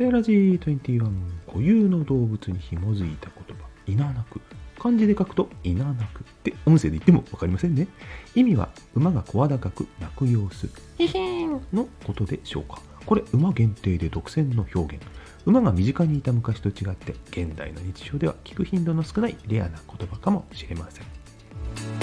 セーラジー21固有の動物に紐づいた言葉。いななく。漢字で書くといななくって音声で言っても分かりませんね。意味は馬が声高く鳴く様子。ヒヒーンのことでしょうか。これ馬限定で独占の表現。馬が身近にいた昔と違って現代の日常では聞く頻度の少ないレアな言葉かもしれません。